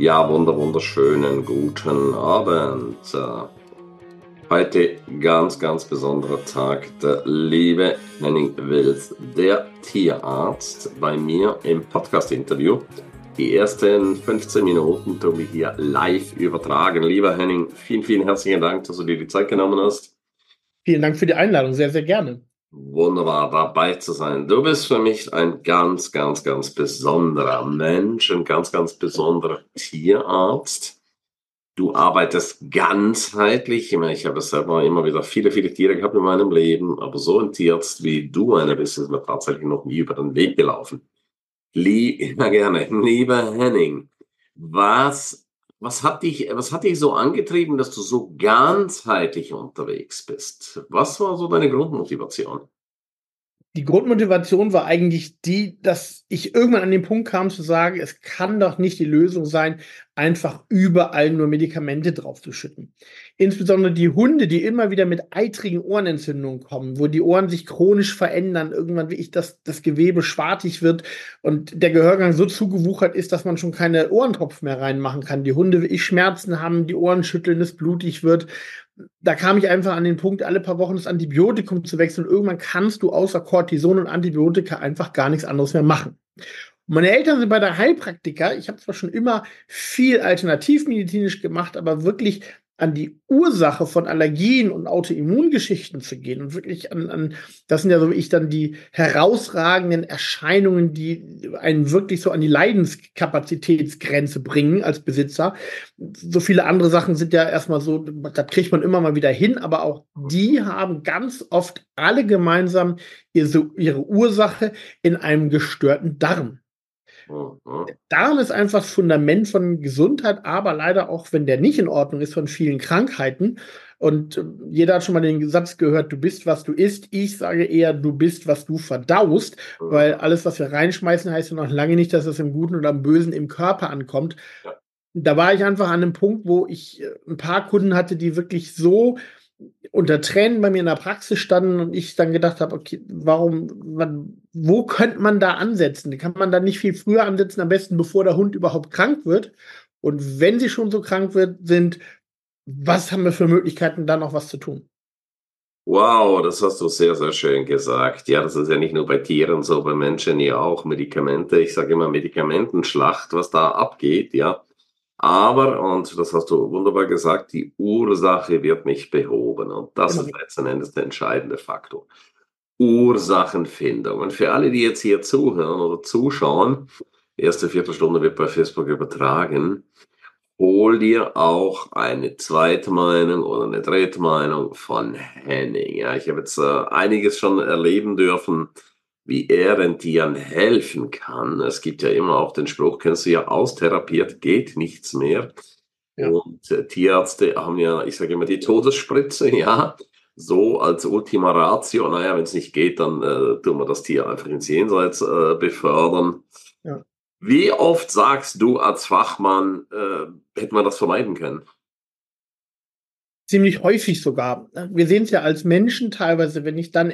Ja, wunder, wunderschönen guten Abend. Heute ganz, ganz besonderer Tag. Der liebe Henning Wills, der Tierarzt, bei mir im Podcast-Interview. Die ersten 15 Minuten tun wir hier live übertragen. Lieber Henning, vielen, vielen herzlichen Dank, dass du dir die Zeit genommen hast. Vielen Dank für die Einladung, sehr, sehr gerne. Wunderbar dabei zu sein. Du bist für mich ein ganz, ganz, ganz besonderer Mensch, ein ganz, ganz besonderer Tierarzt. Du arbeitest ganzheitlich. Ich habe selber immer wieder viele, viele Tiere gehabt in meinem Leben, aber so ein Tierarzt wie du einer bist, ist mir tatsächlich noch nie über den Weg gelaufen. Lieb, immer gerne. Lieber Henning, was was hat dich, was hat dich so angetrieben, dass du so ganzheitlich unterwegs bist? Was war so deine Grundmotivation? Die Grundmotivation war eigentlich die, dass ich irgendwann an den Punkt kam zu sagen, es kann doch nicht die Lösung sein, einfach überall nur Medikamente draufzuschütten. Insbesondere die Hunde, die immer wieder mit eitrigen Ohrenentzündungen kommen, wo die Ohren sich chronisch verändern, irgendwann wie ich das, das Gewebe schwartig wird und der Gehörgang so zugewuchert ist, dass man schon keine Ohrentropfen mehr reinmachen kann. Die Hunde wie ich Schmerzen haben, die Ohren schütteln, es blutig wird da kam ich einfach an den Punkt, alle paar Wochen das Antibiotikum zu wechseln. Und irgendwann kannst du außer Cortison und Antibiotika einfach gar nichts anderes mehr machen. Und meine Eltern sind bei der Heilpraktiker. Ich habe zwar schon immer viel alternativmedizinisch gemacht, aber wirklich an die Ursache von Allergien und Autoimmungeschichten zu gehen und wirklich an, an, das sind ja so wie ich dann die herausragenden Erscheinungen, die einen wirklich so an die Leidenskapazitätsgrenze bringen als Besitzer. So viele andere Sachen sind ja erstmal so, das kriegt man immer mal wieder hin, aber auch die haben ganz oft alle gemeinsam ihre, ihre Ursache in einem gestörten Darm. Mhm. Darm ist einfach das Fundament von Gesundheit, aber leider auch, wenn der nicht in Ordnung ist, von vielen Krankheiten. Und äh, jeder hat schon mal den Satz gehört, du bist, was du isst. Ich sage eher, du bist, was du verdaust, weil alles, was wir reinschmeißen, heißt ja noch lange nicht, dass es im Guten oder im Bösen im Körper ankommt. Da war ich einfach an einem Punkt, wo ich äh, ein paar Kunden hatte, die wirklich so unter Tränen bei mir in der Praxis standen und ich dann gedacht habe, okay, warum, wo könnte man da ansetzen? Kann man da nicht viel früher ansetzen, am besten bevor der Hund überhaupt krank wird? Und wenn sie schon so krank wird, sind, was haben wir für Möglichkeiten, da noch was zu tun? Wow, das hast du sehr, sehr schön gesagt. Ja, das ist ja nicht nur bei Tieren so, bei Menschen ja auch. Medikamente, ich sage immer Medikamentenschlacht, was da abgeht, ja. Aber, und das hast du wunderbar gesagt, die Ursache wird nicht behoben. Und das genau. ist letzten Endes der entscheidende Faktor. Ursachenfindung. Und für alle, die jetzt hier zuhören oder zuschauen, erste Viertelstunde wird bei Facebook übertragen, hol dir auch eine Zweitmeinung oder eine Drittmeinung von Henning. Ja, ich habe jetzt äh, einiges schon erleben dürfen wie er den Tieren helfen kann. Es gibt ja immer auch den Spruch, kennst du ja, austherapiert geht nichts mehr. Ja. Und äh, Tierärzte haben ja, ich sage immer, die Todesspritze, ja, so als Ultima Ratio. Naja, wenn es nicht geht, dann äh, tun wir das Tier einfach ins Jenseits äh, befördern. Ja. Wie oft sagst du als Fachmann, äh, hätte man das vermeiden können? ziemlich häufig sogar. Wir sehen es ja als Menschen teilweise, wenn ich dann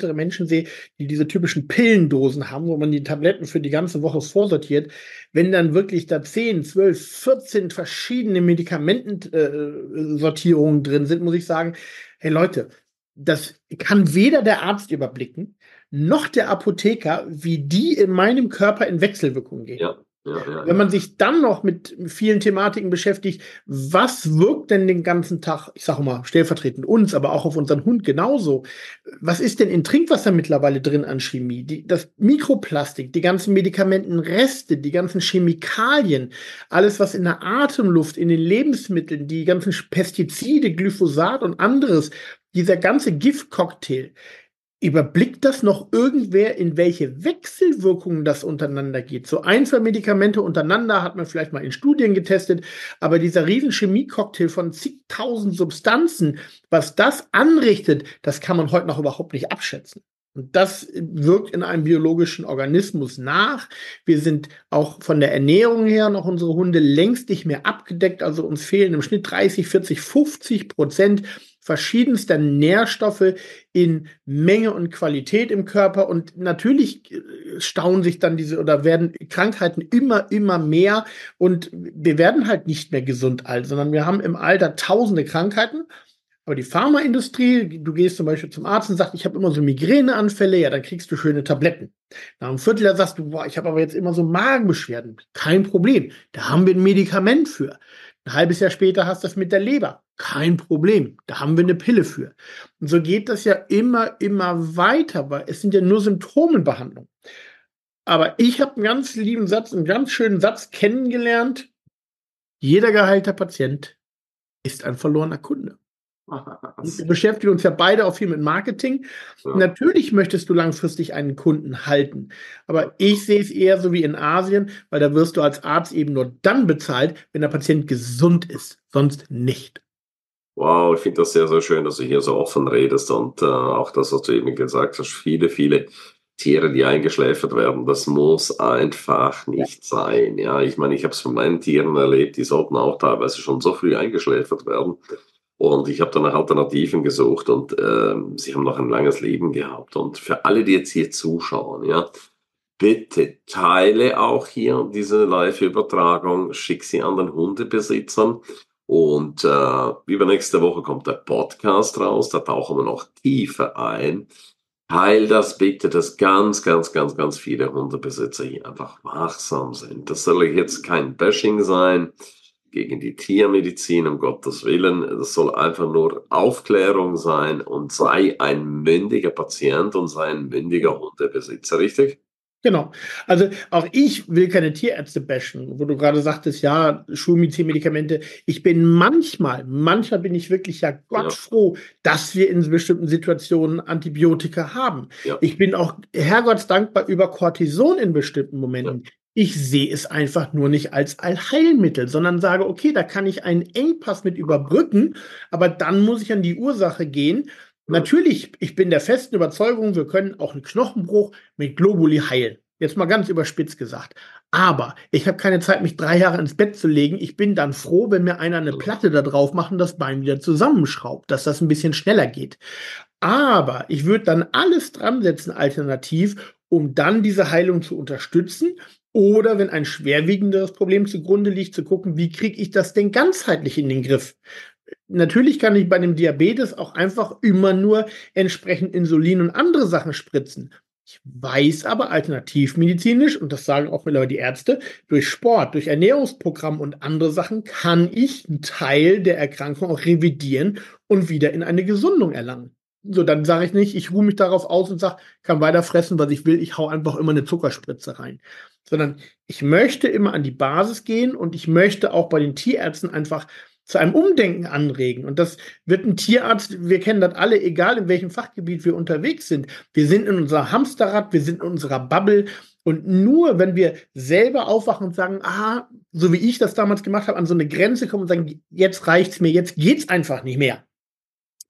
ältere Menschen sehe, die diese typischen Pillendosen haben, wo man die Tabletten für die ganze Woche vorsortiert, wenn dann wirklich da 10, 12, 14 verschiedene Medikamentensortierungen äh, drin sind, muss ich sagen, hey Leute, das kann weder der Arzt überblicken, noch der Apotheker, wie die in meinem Körper in Wechselwirkung gehen. Ja. Ja, ja, Wenn man sich dann noch mit vielen Thematiken beschäftigt, was wirkt denn den ganzen Tag, ich sage mal stellvertretend uns, aber auch auf unseren Hund genauso. Was ist denn in Trinkwasser mittlerweile drin an Chemie? Die, das Mikroplastik, die ganzen Medikamentenreste, die ganzen Chemikalien, alles was in der Atemluft, in den Lebensmitteln, die ganzen Pestizide, Glyphosat und anderes, dieser ganze Giftcocktail, Überblickt das noch irgendwer, in welche Wechselwirkungen das untereinander geht? So ein, zwei Medikamente untereinander hat man vielleicht mal in Studien getestet, aber dieser riesen Chemiecocktail von zigtausend Substanzen, was das anrichtet, das kann man heute noch überhaupt nicht abschätzen. Und das wirkt in einem biologischen Organismus nach. Wir sind auch von der Ernährung her noch unsere Hunde längst nicht mehr abgedeckt. Also uns fehlen im Schnitt 30, 40, 50 Prozent verschiedenster Nährstoffe in Menge und Qualität im Körper und natürlich äh, stauen sich dann diese oder werden Krankheiten immer, immer mehr und wir werden halt nicht mehr gesund alt, sondern wir haben im Alter tausende Krankheiten. Aber die Pharmaindustrie, du gehst zum Beispiel zum Arzt und sagst, ich habe immer so Migräneanfälle, ja, dann kriegst du schöne Tabletten. Nach einem Vierteljahr sagst du, boah, ich habe aber jetzt immer so Magenbeschwerden. Kein Problem, da haben wir ein Medikament für. Ein halbes Jahr später hast du das mit der Leber. Kein Problem. Da haben wir eine Pille für. Und so geht das ja immer, immer weiter, weil es sind ja nur Symptomenbehandlungen. Aber ich habe einen ganz lieben Satz, einen ganz schönen Satz kennengelernt. Jeder geheilter Patient ist ein verlorener Kunde. Wir beschäftigen uns ja beide auch viel mit Marketing. Ja. Natürlich möchtest du langfristig einen Kunden halten. Aber ich sehe es eher so wie in Asien, weil da wirst du als Arzt eben nur dann bezahlt, wenn der Patient gesund ist, sonst nicht. Wow, ich finde das sehr, sehr schön, dass du hier so offen redest und äh, auch das, was du eben gesagt hast, viele, viele Tiere, die eingeschläfert werden, das muss einfach nicht sein. Ja, ich meine, ich habe es von meinen Tieren erlebt, die sollten auch teilweise schon so früh eingeschläfert werden. Und ich habe dann nach Alternativen gesucht und äh, sie haben noch ein langes Leben gehabt. Und für alle, die jetzt hier zuschauen, ja, bitte teile auch hier diese Live-Übertragung, schick sie an den Hundebesitzern. Und äh, übernächste Woche kommt der Podcast raus, da tauchen wir noch tiefer ein. Teil das bitte, dass ganz, ganz, ganz, ganz viele Hundebesitzer hier einfach wachsam sind. Das soll jetzt kein Bashing sein gegen die Tiermedizin, um Gottes Willen. Das soll einfach nur Aufklärung sein und sei ein mündiger Patient und sei ein mündiger Hundebesitzer, richtig? Genau. Also auch ich will keine Tierärzte bashen, wo du gerade sagtest, ja, Schulmedizinmedikamente. Ich bin manchmal, manchmal bin ich wirklich ja Gott froh, dass wir in bestimmten Situationen Antibiotika haben. Ja. Ich bin auch Herrgotts dankbar über Cortison in bestimmten Momenten. Ja. Ich sehe es einfach nur nicht als Allheilmittel, sondern sage, okay, da kann ich einen Engpass mit überbrücken, aber dann muss ich an die Ursache gehen. Natürlich, ich bin der festen Überzeugung, wir können auch einen Knochenbruch mit Globuli heilen. Jetzt mal ganz überspitzt gesagt. Aber ich habe keine Zeit, mich drei Jahre ins Bett zu legen. Ich bin dann froh, wenn mir einer eine Platte da drauf macht und das Bein wieder zusammenschraubt, dass das ein bisschen schneller geht. Aber ich würde dann alles dran setzen, alternativ, um dann diese Heilung zu unterstützen oder wenn ein schwerwiegenderes Problem zugrunde liegt, zu gucken, wie kriege ich das denn ganzheitlich in den Griff? Natürlich kann ich bei dem Diabetes auch einfach immer nur entsprechend Insulin und andere Sachen spritzen. Ich weiß aber alternativmedizinisch, und das sagen auch mittlerweile die Ärzte, durch Sport, durch Ernährungsprogramm und andere Sachen kann ich einen Teil der Erkrankung auch revidieren und wieder in eine Gesundung erlangen. So, dann sage ich nicht, ich ruhe mich darauf aus und sage, kann weiter fressen, was ich will, ich hau einfach immer eine Zuckerspritze rein. Sondern ich möchte immer an die Basis gehen und ich möchte auch bei den Tierärzten einfach zu einem Umdenken anregen. Und das wird ein Tierarzt, wir kennen das alle, egal in welchem Fachgebiet wir unterwegs sind. Wir sind in unserer Hamsterrad, wir sind in unserer Bubble. Und nur wenn wir selber aufwachen und sagen, ah, so wie ich das damals gemacht habe, an so eine Grenze kommen und sagen, jetzt reicht's mir, jetzt geht's einfach nicht mehr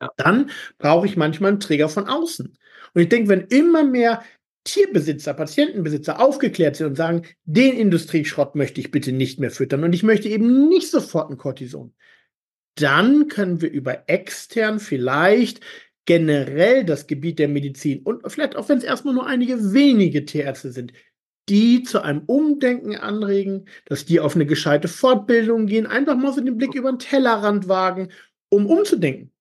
ja. Dann brauche ich manchmal einen Trigger von außen. Und ich denke, wenn immer mehr Tierbesitzer, Patientenbesitzer aufgeklärt sind und sagen, den Industrieschrott möchte ich bitte nicht mehr füttern und ich möchte eben nicht sofort ein Cortison, dann können wir über extern vielleicht generell das Gebiet der Medizin und vielleicht auch wenn es erstmal nur einige wenige Tierärzte sind, die zu einem Umdenken anregen, dass die auf eine gescheite Fortbildung gehen, einfach mal so den Blick über den Tellerrand wagen, um umzudenken.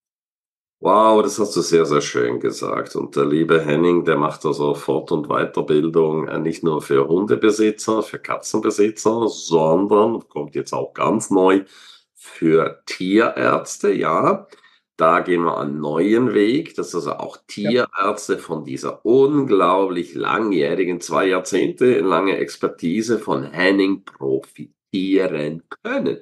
Wow, das hast du sehr, sehr schön gesagt. Und der liebe Henning, der macht also Fort- und Weiterbildung äh, nicht nur für Hundebesitzer, für Katzenbesitzer, sondern kommt jetzt auch ganz neu für Tierärzte, ja. Da gehen wir einen neuen Weg, dass also auch Tierärzte von dieser unglaublich langjährigen, zwei Jahrzehnte lange Expertise von Henning profitieren können.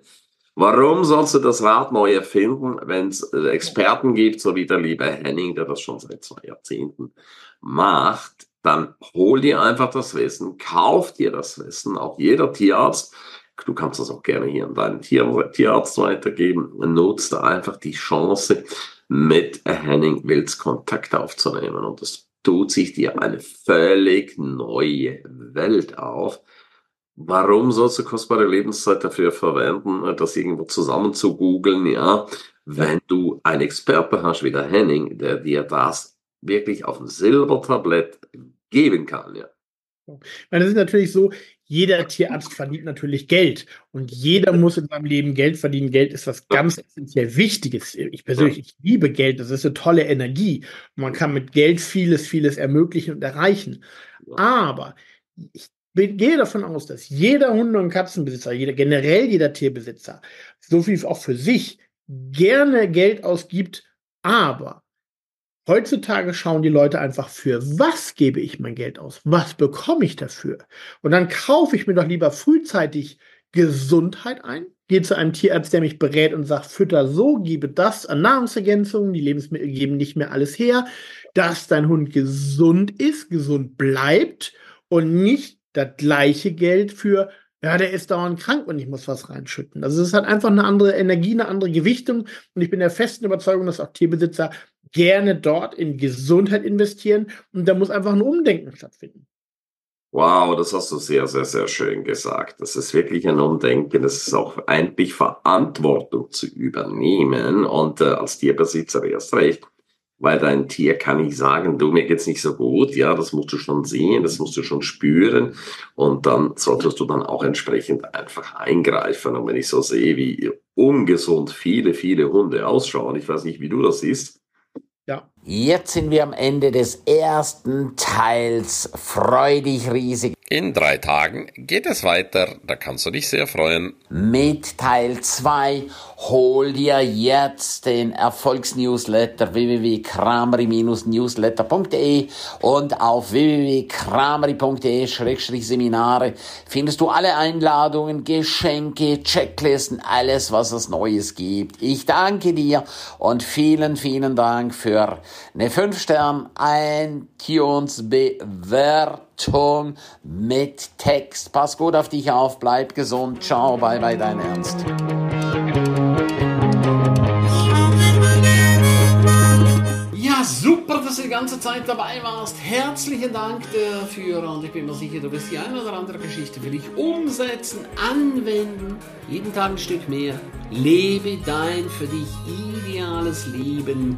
Warum sollst du das Rad neu erfinden, wenn es äh, Experten gibt, so wie der liebe Henning, der das schon seit zwei Jahrzehnten macht? Dann hol dir einfach das Wissen, kauf dir das Wissen, auch jeder Tierarzt. Du kannst das auch gerne hier an deinen Tier, Tierarzt weitergeben. Nutzt einfach die Chance, mit Henning Wills Kontakt aufzunehmen. Und es tut sich dir eine völlig neue Welt auf Warum sollst du kostbare Lebenszeit dafür verwenden, das irgendwo zusammen zu googeln, ja, wenn du einen Experte hast wie der Henning, der dir das wirklich auf dem Silbertablett geben kann, ja. Meine, das ist natürlich so, jeder Tierarzt verdient natürlich Geld und jeder muss in seinem Leben Geld verdienen. Geld ist was ganz essentiell Wichtiges. Ich persönlich ich liebe Geld, das ist eine tolle Energie. Man kann mit Geld vieles, vieles ermöglichen und erreichen. Aber ich gehe davon aus, dass jeder Hunde- und Katzenbesitzer, jeder, generell jeder Tierbesitzer, so viel auch für sich gerne Geld ausgibt, aber Heutzutage schauen die Leute einfach für, was gebe ich mein Geld aus? Was bekomme ich dafür? Und dann kaufe ich mir doch lieber frühzeitig Gesundheit ein, gehe zu einem Tierarzt, der mich berät und sagt, fütter so, gebe das an Nahrungsergänzungen, die Lebensmittel geben nicht mehr alles her, dass dein Hund gesund ist, gesund bleibt und nicht das gleiche Geld für ja, der ist dauernd krank und ich muss was reinschütten. Also es hat einfach eine andere Energie, eine andere Gewichtung. Und ich bin der festen Überzeugung, dass auch Tierbesitzer gerne dort in Gesundheit investieren. Und da muss einfach ein Umdenken stattfinden. Wow, das hast du sehr, sehr, sehr schön gesagt. Das ist wirklich ein Umdenken. Das ist auch eigentlich Verantwortung zu übernehmen und äh, als Tierbesitzer erst recht weil dein Tier kann nicht sagen, du, mir geht's nicht so gut, ja, das musst du schon sehen, das musst du schon spüren und dann solltest du dann auch entsprechend einfach eingreifen. Und wenn ich so sehe, wie ungesund viele, viele Hunde ausschauen, ich weiß nicht, wie du das siehst. Ja. Jetzt sind wir am Ende des ersten Teils. Freu dich riesig. In drei Tagen geht es weiter, da kannst du dich sehr freuen. Mit Teil 2 hol dir jetzt den Erfolgsnewsletter www.kramery-newsletter.de und auf www.kramery.de-seminare findest du alle Einladungen, Geschenke, Checklisten, alles, was es Neues gibt. Ich danke dir und vielen, vielen Dank für eine 5-Stern iTunes-Bewertung mit Text. Pass gut auf dich auf, bleib gesund. Ciao, bye bye, dein Ernst. Ja, super, dass du die ganze Zeit dabei warst. Herzlichen Dank dafür und ich bin mir sicher, du wirst die eine oder andere Geschichte für dich umsetzen, anwenden. Jeden Tag ein Stück mehr. Lebe dein für dich ideales Leben.